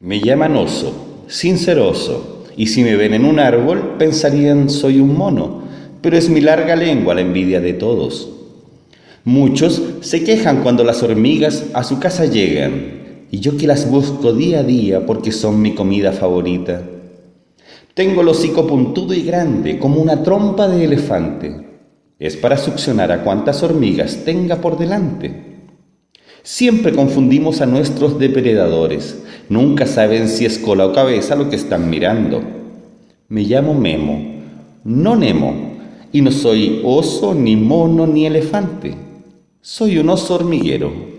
Me llaman oso, sinceroso, y si me ven en un árbol pensarían soy un mono, pero es mi larga lengua la envidia de todos. Muchos se quejan cuando las hormigas a su casa llegan, y yo que las busco día a día porque son mi comida favorita. Tengo el hocico puntudo y grande como una trompa de elefante. Es para succionar a cuantas hormigas tenga por delante. Siempre confundimos a nuestros depredadores. Nunca saben si es cola o cabeza lo que están mirando. Me llamo Memo, no Nemo, y no soy oso, ni mono, ni elefante. Soy un oso hormiguero.